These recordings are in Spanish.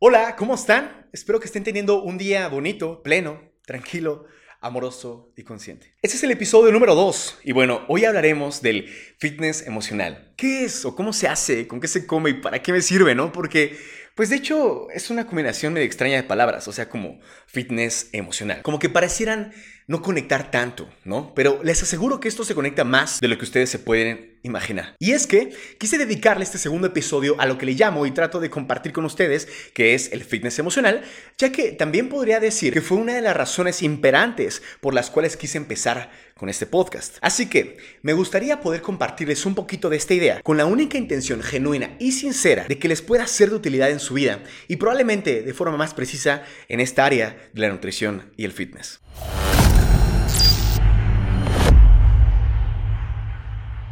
Hola, ¿cómo están? Espero que estén teniendo un día bonito, pleno, tranquilo, amoroso y consciente. Este es el episodio número 2 y bueno, hoy hablaremos del fitness emocional. ¿Qué es o cómo se hace? ¿Con qué se come y para qué me sirve, no? Porque pues de hecho es una combinación medio extraña de palabras, o sea, como fitness emocional. Como que parecieran no conectar tanto, ¿no? Pero les aseguro que esto se conecta más de lo que ustedes se pueden imaginar. Y es que quise dedicarle este segundo episodio a lo que le llamo y trato de compartir con ustedes, que es el fitness emocional, ya que también podría decir que fue una de las razones imperantes por las cuales quise empezar con este podcast. Así que me gustaría poder compartirles un poquito de esta idea con la única intención genuina y sincera de que les pueda ser de utilidad en su vida y probablemente de forma más precisa en esta área de la nutrición y el fitness.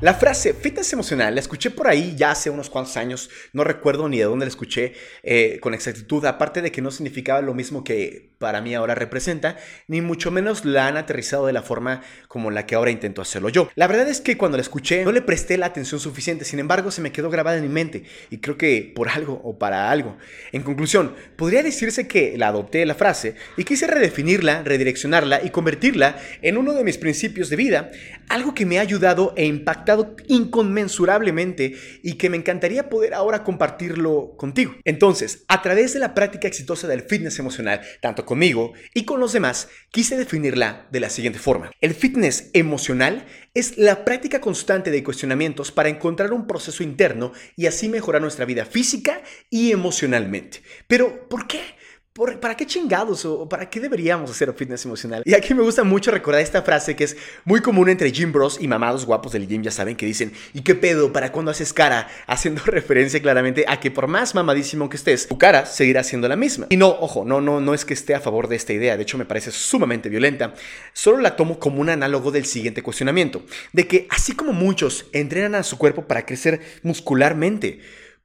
La frase fitness emocional la escuché por ahí ya hace unos cuantos años, no recuerdo ni de dónde la escuché eh, con exactitud, aparte de que no significaba lo mismo que para mí ahora representa, ni mucho menos la han aterrizado de la forma como la que ahora intento hacerlo yo. La verdad es que cuando la escuché no le presté la atención suficiente, sin embargo se me quedó grabada en mi mente y creo que por algo o para algo. En conclusión, podría decirse que la adopté la frase y quise redefinirla, redireccionarla y convertirla en uno de mis principios de vida, algo que me ha ayudado e impactado inconmensurablemente y que me encantaría poder ahora compartirlo contigo. Entonces, a través de la práctica exitosa del fitness emocional, tanto conmigo y con los demás, quise definirla de la siguiente forma. El fitness emocional es la práctica constante de cuestionamientos para encontrar un proceso interno y así mejorar nuestra vida física y emocionalmente. Pero, ¿por qué? ¿Para qué chingados o para qué deberíamos hacer fitness emocional? Y aquí me gusta mucho recordar esta frase que es muy común entre gym bros y mamados guapos del gym, ya saben, que dicen, ¿y qué pedo para cuando haces cara? Haciendo referencia claramente a que por más mamadísimo que estés, tu cara seguirá siendo la misma. Y no, ojo, no, no, no es que esté a favor de esta idea, de hecho me parece sumamente violenta. Solo la tomo como un análogo del siguiente cuestionamiento, de que así como muchos entrenan a su cuerpo para crecer muscularmente,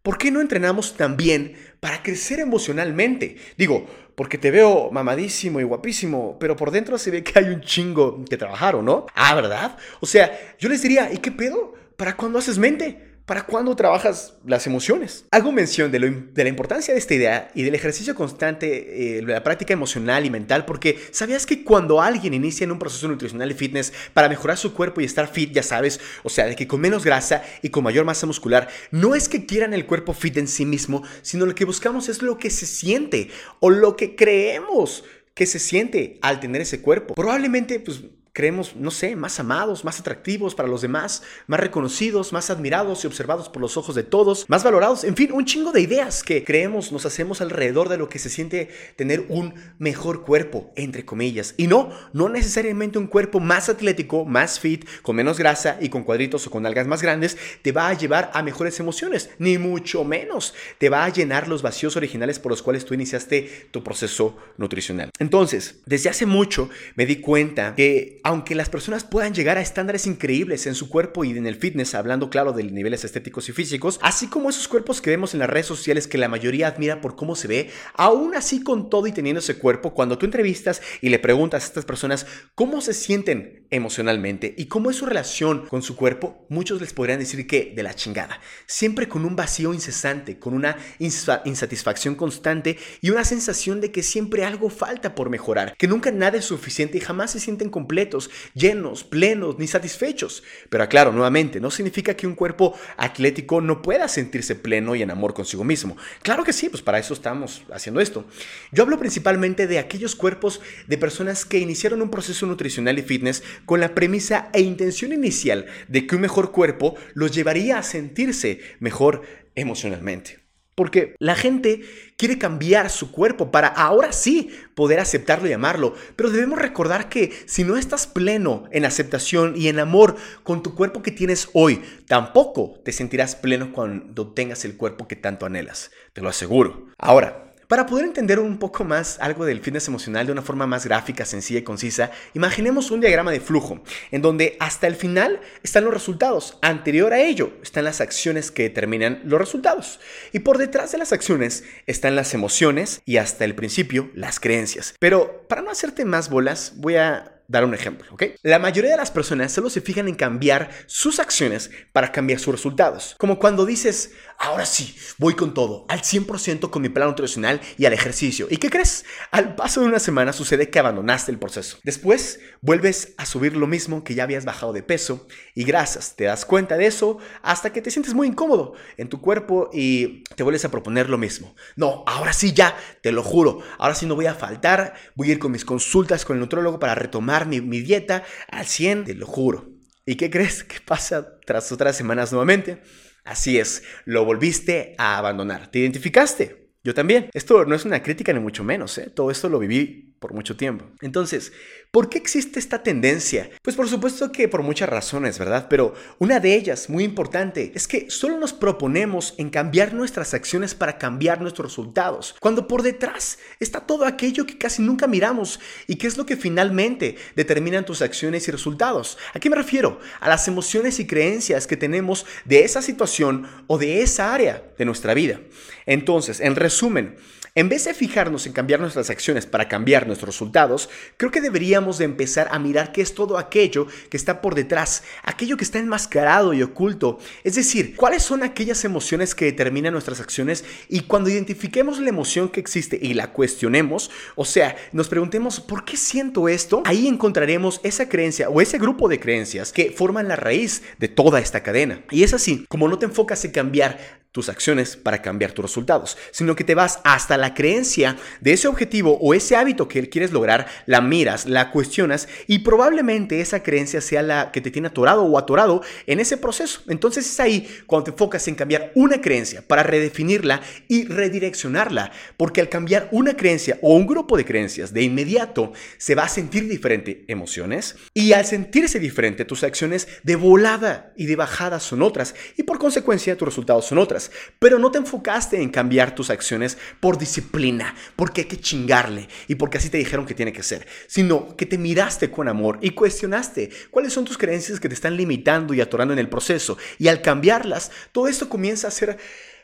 ¿por qué no entrenamos también para crecer emocionalmente? Digo, porque te veo mamadísimo y guapísimo, pero por dentro se ve que hay un chingo que trabajar, ¿o no? Ah, ¿verdad? O sea, yo les diría, ¿y qué pedo? ¿Para cuándo haces mente? ¿Para cuándo trabajas las emociones? Hago mención de, la importancia de esta idea y del ejercicio constante, eh, la práctica emocional y mental, porque ¿sabías que cuando alguien inicia en un proceso nutricional y fitness para mejorar su cuerpo y estar fit, ya sabes, o sea, de que con menos grasa y con mayor masa muscular, no es que quieran el cuerpo fit en sí mismo, sino lo que buscamos es lo que se siente o lo que creemos que se siente al tener ese cuerpo. Probablemente, pues creemos, no sé, más amados, más atractivos para los demás, más reconocidos, más admirados y observados por los ojos de todos, más valorados, en fin, un chingo de ideas que creemos, nos hacemos alrededor de lo que se siente tener un mejor cuerpo, entre comillas. Y no, no necesariamente un cuerpo más atlético, más fit, con menos grasa y con cuadritos o con algas más grandes, te va a llevar a mejores emociones, ni mucho menos. Te va a llenar los vacíos originales por los cuales tú iniciaste tu proceso nutricional. Entonces, desde hace mucho me di cuenta que aunque las personas puedan llegar a estándares increíbles en su cuerpo y en el fitness, hablando claro de niveles estéticos y físicos, así como esos cuerpos que vemos en las redes sociales que la mayoría admira por cómo se ve, aún así con todo y teniendo ese cuerpo, cuando tú entrevistas y le preguntas a estas personas cómo se sienten emocionalmente y cómo es su relación con su cuerpo, muchos les podrían decir que de la chingada, siempre con un vacío incesante, con una insatisfacción constante y una sensación de que siempre algo falta por mejorar, que nunca nada es suficiente y jamás se sienten completos llenos, plenos, ni satisfechos. Pero aclaro, nuevamente, no significa que un cuerpo atlético no pueda sentirse pleno y en amor consigo mismo. Claro que sí, pues para eso estamos haciendo esto. Yo hablo principalmente de aquellos cuerpos de personas que iniciaron un proceso nutricional y fitness con la premisa e intención inicial de que un mejor cuerpo los llevaría a sentirse mejor emocionalmente. Porque la gente quiere cambiar su cuerpo para ahora sí poder aceptarlo y amarlo. Pero debemos recordar que si no estás pleno en aceptación y en amor con tu cuerpo que tienes hoy, tampoco te sentirás pleno cuando tengas el cuerpo que tanto anhelas. Te lo aseguro. Ahora, para poder entender un poco más algo del fitness emocional de una forma más gráfica, sencilla y concisa, imaginemos un diagrama de flujo, en donde hasta el final están los resultados, anterior a ello están las acciones que determinan los resultados, y por detrás de las acciones están las emociones y hasta el principio las creencias. Pero para no hacerte más bolas, voy a dar un ejemplo, ¿ok? La mayoría de las personas solo se fijan en cambiar sus acciones para cambiar sus resultados. Como cuando dices, ahora sí, voy con todo, al 100% con mi plan nutricional y al ejercicio. ¿Y qué crees? Al paso de una semana sucede que abandonaste el proceso. Después vuelves a subir lo mismo que ya habías bajado de peso y grasas. Te das cuenta de eso hasta que te sientes muy incómodo en tu cuerpo y te vuelves a proponer lo mismo. No, ahora sí ya, te lo juro, ahora sí no voy a faltar, voy a ir con mis consultas con el nutrólogo para retomar mi, dieta al 100, te lo juro. ¿Y qué crees que pasa tras otras semanas nuevamente? Así es, lo volviste a abandonar. ¿Te identificaste? Yo también. Esto no es una crítica ni mucho menos, ¿eh? Todo esto lo viví por mucho tiempo. Entonces, ¿por qué existe esta tendencia? Pues por supuesto que por muchas razones, ¿verdad? Pero una de ellas, muy importante, es que solo nos proponemos en cambiar nuestras acciones para cambiar nuestros resultados, cuando por detrás está todo aquello que casi nunca miramos y que es lo que finalmente determinan tus acciones y resultados. ¿A qué me refiero? A las emociones y creencias que tenemos de esa situación o de esa área de nuestra vida. Entonces, en resumen, en vez de fijarnos en cambiar nuestras acciones para cambiar nuestros resultados, creo que deberíamos de empezar a mirar qué es todo aquello que está por detrás, aquello que está enmascarado y oculto. Es decir, cuáles son aquellas emociones que determinan nuestras acciones y cuando identifiquemos la emoción que existe y la cuestionemos, o sea, nos preguntemos, ¿por qué siento esto? Ahí encontraremos esa creencia o ese grupo de creencias que forman la raíz de toda esta cadena. Y es así, como no te enfocas en cambiar tus acciones para cambiar tus resultados, sino que te vas hasta la creencia de ese objetivo o ese hábito que quieres lograr, la miras, la cuestionas y probablemente esa creencia sea la que te tiene atorado o atorado en ese proceso. Entonces es ahí cuando te enfocas en cambiar una creencia para redefinirla y redireccionarla, porque al cambiar una creencia o un grupo de creencias de inmediato se va a sentir diferente emociones y al sentirse diferente tus acciones de volada y de bajada son otras y por consecuencia tus resultados son otras pero no te enfocaste en cambiar tus acciones por disciplina, porque hay que chingarle y porque así te dijeron que tiene que ser, sino que te miraste con amor y cuestionaste cuáles son tus creencias que te están limitando y atorando en el proceso. Y al cambiarlas, todo esto comienza a ser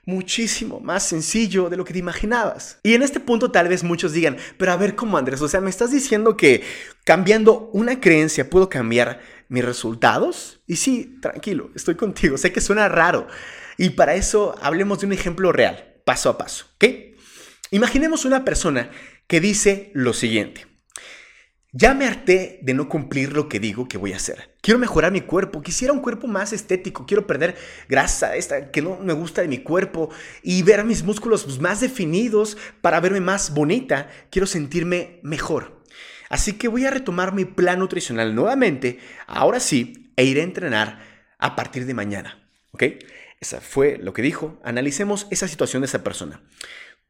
muchísimo más sencillo de lo que te imaginabas. Y en este punto tal vez muchos digan, pero a ver cómo Andrés, o sea, me estás diciendo que cambiando una creencia puedo cambiar mis resultados? Y sí, tranquilo, estoy contigo, sé que suena raro, y para eso hablemos de un ejemplo real, paso a paso, ¿ok? Imaginemos una persona que dice lo siguiente. Ya me harté de no cumplir lo que digo que voy a hacer. Quiero mejorar mi cuerpo, quisiera un cuerpo más estético, quiero perder grasa, esta que no me gusta de mi cuerpo y ver mis músculos pues, más definidos para verme más bonita, quiero sentirme mejor. Así que voy a retomar mi plan nutricional nuevamente, ahora sí, e iré a entrenar a partir de mañana. Esa fue lo que dijo. Analicemos esa situación de esa persona.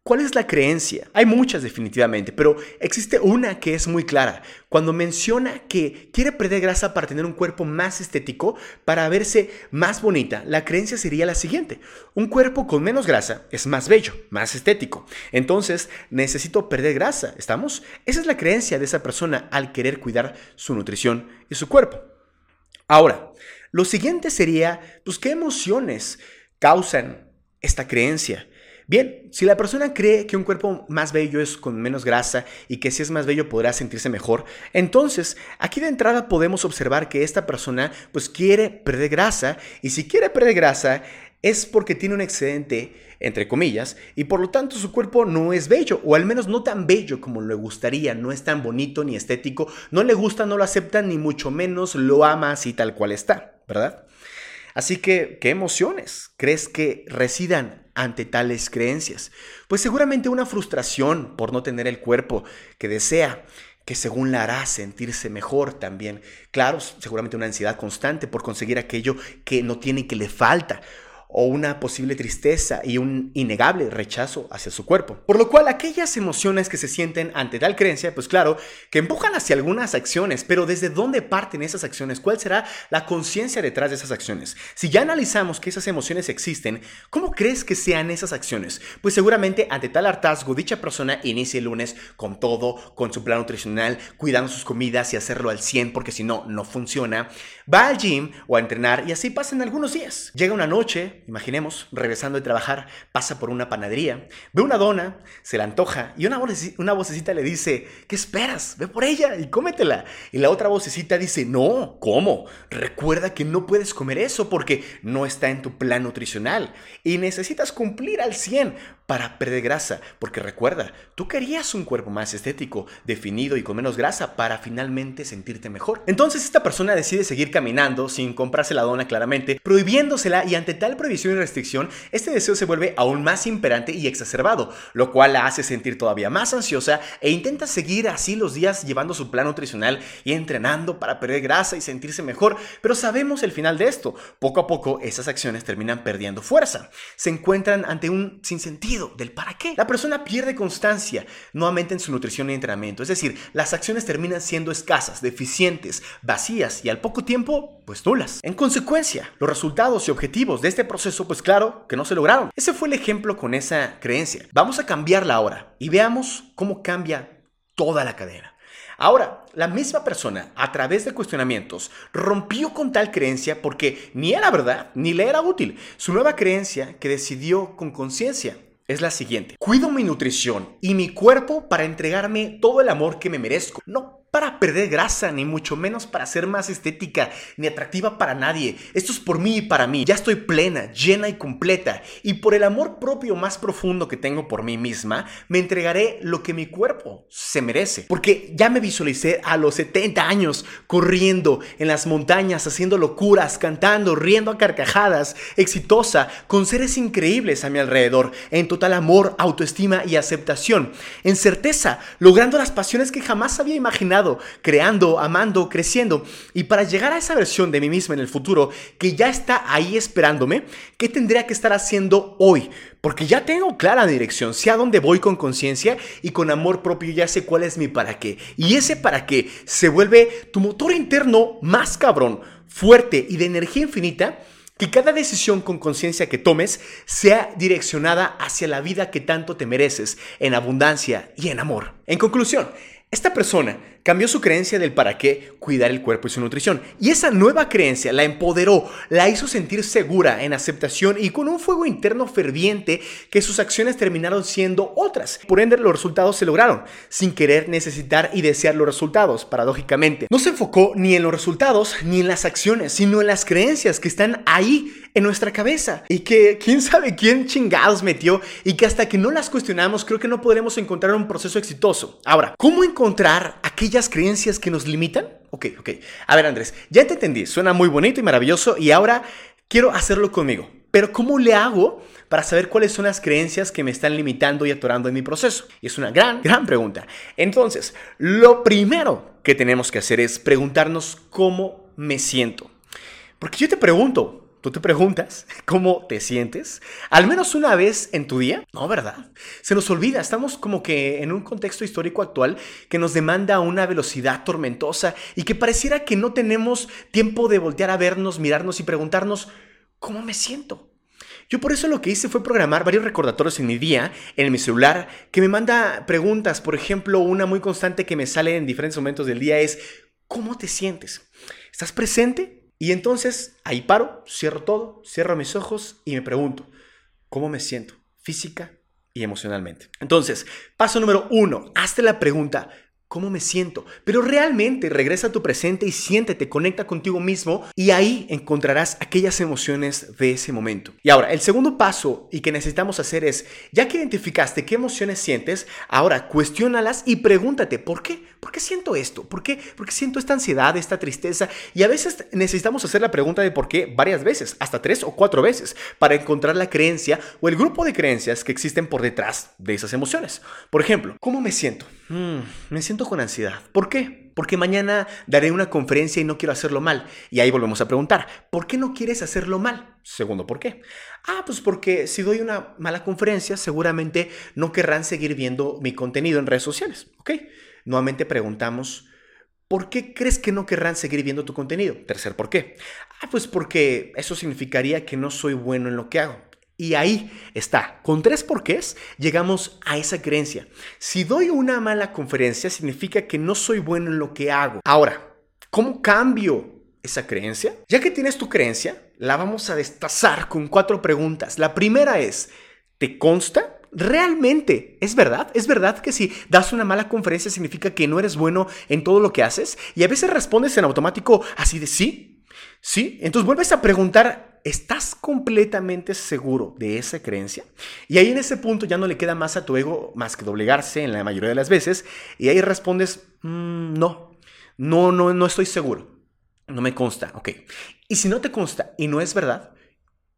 ¿Cuál es la creencia? Hay muchas definitivamente, pero existe una que es muy clara. Cuando menciona que quiere perder grasa para tener un cuerpo más estético, para verse más bonita, la creencia sería la siguiente. Un cuerpo con menos grasa es más bello, más estético. Entonces, necesito perder grasa, ¿estamos? Esa es la creencia de esa persona al querer cuidar su nutrición y su cuerpo. Ahora, lo siguiente sería, pues, ¿qué emociones causan esta creencia? Bien, si la persona cree que un cuerpo más bello es con menos grasa y que si es más bello podrá sentirse mejor, entonces aquí de entrada podemos observar que esta persona pues quiere perder grasa y si quiere perder grasa es porque tiene un excedente, entre comillas, y por lo tanto su cuerpo no es bello, o al menos no tan bello como le gustaría, no es tan bonito ni estético, no le gusta, no lo acepta, ni mucho menos lo ama así tal cual está, ¿verdad? Así que, ¿qué emociones crees que residan ante tales creencias? Pues seguramente una frustración por no tener el cuerpo que desea, que según la hará sentirse mejor también. Claro, seguramente una ansiedad constante por conseguir aquello que no tiene que le falta o una posible tristeza y un innegable rechazo hacia su cuerpo. Por lo cual aquellas emociones que se sienten ante tal creencia, pues claro, que empujan hacia algunas acciones, pero ¿desde dónde parten esas acciones? ¿Cuál será la conciencia detrás de esas acciones? Si ya analizamos que esas emociones existen, ¿cómo crees que sean esas acciones? Pues seguramente ante tal hartazgo, dicha persona inicia el lunes con todo, con su plan nutricional, cuidando sus comidas y hacerlo al 100 porque si no, no funciona. Va al gym o a entrenar y así pasan algunos días. Llega una noche, Imaginemos, regresando de trabajar, pasa por una panadería, ve una dona, se la antoja y una, una vocecita le dice, ¿qué esperas? Ve por ella y cómetela. Y la otra vocecita dice, no, ¿cómo? Recuerda que no puedes comer eso porque no está en tu plan nutricional y necesitas cumplir al 100 para perder grasa, porque recuerda, tú querías un cuerpo más estético, definido y con menos grasa para finalmente sentirte mejor. Entonces esta persona decide seguir caminando sin comprarse la dona claramente, prohibiéndosela y ante tal prohibición y restricción, este deseo se vuelve aún más imperante y exacerbado, lo cual la hace sentir todavía más ansiosa e intenta seguir así los días llevando su plan nutricional y entrenando para perder grasa y sentirse mejor, pero sabemos el final de esto. Poco a poco esas acciones terminan perdiendo fuerza. Se encuentran ante un sinsentido del para qué. La persona pierde constancia nuevamente en su nutrición y entrenamiento. Es decir, las acciones terminan siendo escasas, deficientes, vacías y al poco tiempo, pues nulas. En consecuencia, los resultados y objetivos de este proceso, pues claro, que no se lograron. Ese fue el ejemplo con esa creencia. Vamos a cambiarla ahora y veamos cómo cambia toda la cadena. Ahora, la misma persona, a través de cuestionamientos, rompió con tal creencia porque ni era verdad ni le era útil. Su nueva creencia que decidió con conciencia es la siguiente. Cuido mi nutrición y mi cuerpo para entregarme todo el amor que me merezco. No para perder grasa, ni mucho menos para ser más estética, ni atractiva para nadie. Esto es por mí y para mí. Ya estoy plena, llena y completa. Y por el amor propio más profundo que tengo por mí misma, me entregaré lo que mi cuerpo se merece. Porque ya me visualicé a los 70 años corriendo en las montañas, haciendo locuras, cantando, riendo a carcajadas, exitosa, con seres increíbles a mi alrededor, en total amor, autoestima y aceptación. En certeza, logrando las pasiones que jamás había imaginado creando, amando, creciendo. Y para llegar a esa versión de mí misma en el futuro que ya está ahí esperándome, ¿qué tendría que estar haciendo hoy? Porque ya tengo clara dirección, sé a dónde voy con conciencia y con amor propio, ya sé cuál es mi para qué. Y ese para qué se vuelve tu motor interno más cabrón, fuerte y de energía infinita que cada decisión con conciencia que tomes sea direccionada hacia la vida que tanto te mereces, en abundancia y en amor. En conclusión, esta persona cambió su creencia del para qué cuidar el cuerpo y su nutrición. Y esa nueva creencia la empoderó, la hizo sentir segura, en aceptación y con un fuego interno ferviente que sus acciones terminaron siendo otras. Por ende, los resultados se lograron, sin querer necesitar y desear los resultados, paradójicamente. No se enfocó ni en los resultados ni en las acciones, sino en las creencias que están ahí en nuestra cabeza y que quién sabe quién chingados metió y que hasta que no las cuestionamos creo que no podremos encontrar un proceso exitoso. Ahora, ¿cómo encontrar aquellas creencias que nos limitan? Ok, ok. A ver Andrés, ya te entendí, suena muy bonito y maravilloso y ahora quiero hacerlo conmigo. Pero ¿cómo le hago para saber cuáles son las creencias que me están limitando y atorando en mi proceso? Y es una gran, gran pregunta. Entonces, lo primero que tenemos que hacer es preguntarnos cómo me siento. Porque yo te pregunto, ¿Tú te preguntas cómo te sientes? ¿Al menos una vez en tu día? No, ¿verdad? Se nos olvida, estamos como que en un contexto histórico actual que nos demanda una velocidad tormentosa y que pareciera que no tenemos tiempo de voltear a vernos, mirarnos y preguntarnos, ¿cómo me siento? Yo por eso lo que hice fue programar varios recordatorios en mi día, en mi celular, que me manda preguntas. Por ejemplo, una muy constante que me sale en diferentes momentos del día es, ¿cómo te sientes? ¿Estás presente? Y entonces ahí paro, cierro todo, cierro mis ojos y me pregunto, ¿cómo me siento física y emocionalmente? Entonces, paso número uno, hazte la pregunta, cómo me siento. Pero realmente regresa a tu presente y siéntete, conecta contigo mismo y ahí encontrarás aquellas emociones de ese momento. Y ahora, el segundo paso y que necesitamos hacer es, ya que identificaste qué emociones sientes, ahora cuestiónalas y pregúntate, ¿por qué? ¿Por qué siento esto? ¿Por qué? ¿Por qué siento esta ansiedad, esta tristeza? Y a veces necesitamos hacer la pregunta de por qué varias veces, hasta tres o cuatro veces, para encontrar la creencia o el grupo de creencias que existen por detrás de esas emociones. Por ejemplo, ¿cómo me siento? Hmm, me siento con ansiedad. ¿Por qué? Porque mañana daré una conferencia y no quiero hacerlo mal. Y ahí volvemos a preguntar, ¿por qué no quieres hacerlo mal? Segundo, ¿por qué? Ah, pues porque si doy una mala conferencia, seguramente no querrán seguir viendo mi contenido en redes sociales. ¿Ok? Nuevamente preguntamos, ¿por qué crees que no querrán seguir viendo tu contenido? Tercer, ¿por qué? Ah, pues porque eso significaría que no soy bueno en lo que hago. Y ahí está, con tres porqués llegamos a esa creencia. Si doy una mala conferencia significa que no soy bueno en lo que hago. Ahora, ¿cómo cambio esa creencia? Ya que tienes tu creencia, la vamos a destazar con cuatro preguntas. La primera es, ¿te consta? ¿Realmente es verdad? ¿Es verdad que si das una mala conferencia significa que no eres bueno en todo lo que haces? Y a veces respondes en automático así de sí, sí. Entonces vuelves a preguntar, ¿estás completamente seguro de esa creencia? Y ahí en ese punto ya no le queda más a tu ego más que doblegarse en la mayoría de las veces. Y ahí respondes, mm, no, no, no, no estoy seguro. No me consta, ok. Y si no te consta y no es verdad,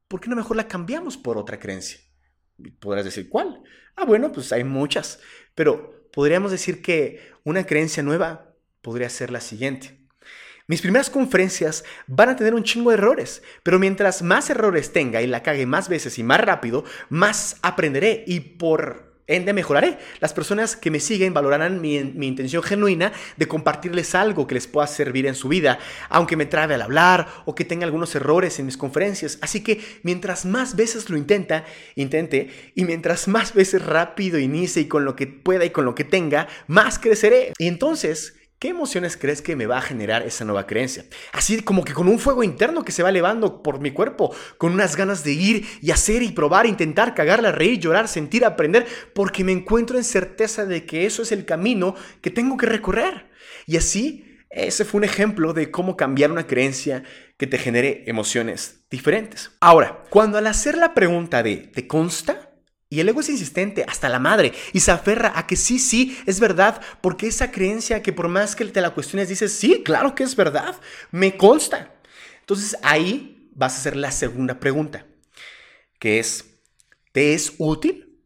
¿por qué no mejor la cambiamos por otra creencia? Podrás decir, ¿cuál? Ah, bueno, pues hay muchas, pero podríamos decir que una creencia nueva podría ser la siguiente. Mis primeras conferencias van a tener un chingo de errores, pero mientras más errores tenga y la cague más veces y más rápido, más aprenderé y por ende mejoraré. Las personas que me siguen valorarán mi, intención genuina de compartirles algo que les pueda servir en su vida, aunque me trabe al hablar o que tenga algunos errores en mis conferencias. Así que mientras más veces lo intenta, intente, y mientras más veces rápido inicie y con lo que pueda y con lo que tenga, más creceré. Y entonces ¿Qué emociones crees que me va a generar esa nueva creencia? Así como que con un fuego interno que se va elevando por mi cuerpo, con unas ganas de ir y hacer y probar, intentar, cagarla, reír, llorar, sentir, aprender, porque me encuentro en certeza de que eso es el camino que tengo que recorrer. Y así, ese fue un ejemplo de cómo cambiar una creencia que te genere emociones diferentes. Ahora, cuando al hacer la pregunta de ¿te consta? Y el ego es insistente hasta la madre y se aferra a que sí, sí, es verdad, porque esa creencia que por más que te la cuestiones dices, sí, claro que es verdad, me consta. Entonces ahí vas a hacer la segunda pregunta, que es, ¿te es útil?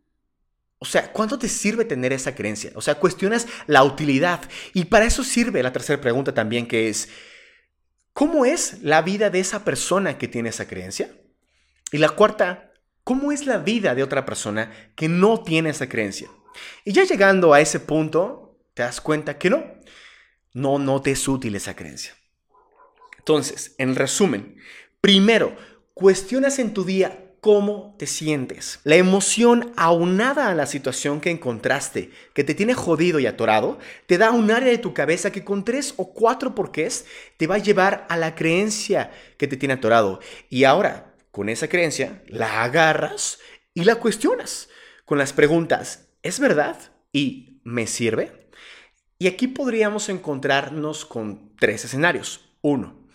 O sea, ¿cuánto te sirve tener esa creencia? O sea, cuestionas la utilidad. Y para eso sirve la tercera pregunta también, que es, ¿cómo es la vida de esa persona que tiene esa creencia? Y la cuarta ¿Cómo es la vida de otra persona que no tiene esa creencia? Y ya llegando a ese punto, te das cuenta que no, no, no te es útil esa creencia. Entonces, en resumen, primero, cuestionas en tu día cómo te sientes. La emoción aunada a la situación que encontraste, que te tiene jodido y atorado, te da un área de tu cabeza que con tres o cuatro porqués te va a llevar a la creencia que te tiene atorado. Y ahora, con esa creencia, la agarras y la cuestionas con las preguntas, ¿es verdad? ¿Y me sirve? Y aquí podríamos encontrarnos con tres escenarios. Uno,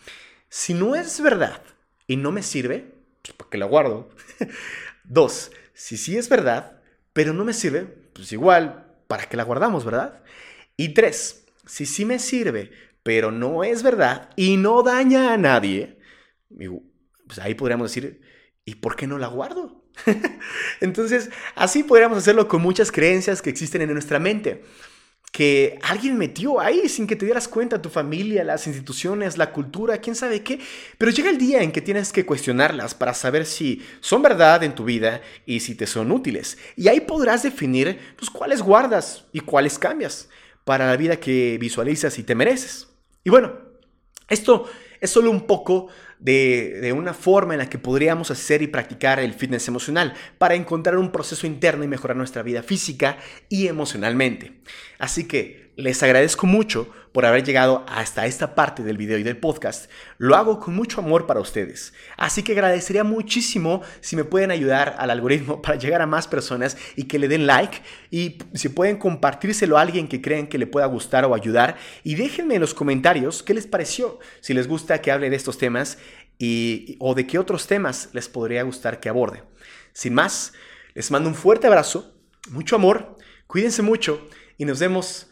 si no es verdad y no me sirve, pues ¿para la guardo? Dos, si sí es verdad, pero no me sirve, pues igual, ¿para qué la guardamos, verdad? Y tres, si sí me sirve, pero no es verdad y no daña a nadie, pues ahí podríamos decir, ¿y por qué no la guardo? Entonces, así podríamos hacerlo con muchas creencias que existen en nuestra mente, que alguien metió ahí sin que te dieras cuenta, tu familia, las instituciones, la cultura, quién sabe qué, pero llega el día en que tienes que cuestionarlas para saber si son verdad en tu vida y si te son útiles. Y ahí podrás definir pues, cuáles guardas y cuáles cambias para la vida que visualizas y te mereces. Y bueno, esto es solo un poco de, una forma en la que podríamos hacer y practicar el fitness emocional para encontrar un proceso interno y mejorar nuestra vida física y emocionalmente. Así que les agradezco mucho por haber llegado hasta esta parte del video y del podcast. Lo hago con mucho amor para ustedes. Así que agradecería muchísimo si me pueden ayudar al algoritmo para llegar a más personas y que le den like y si pueden compartírselo a alguien que creen que le pueda gustar o ayudar y déjenme en los comentarios qué les pareció, si les gusta que hable de estos temas y, o de qué otros temas les podría gustar que aborde. Sin más, les mando un fuerte abrazo, mucho amor, cuídense mucho y nos vemos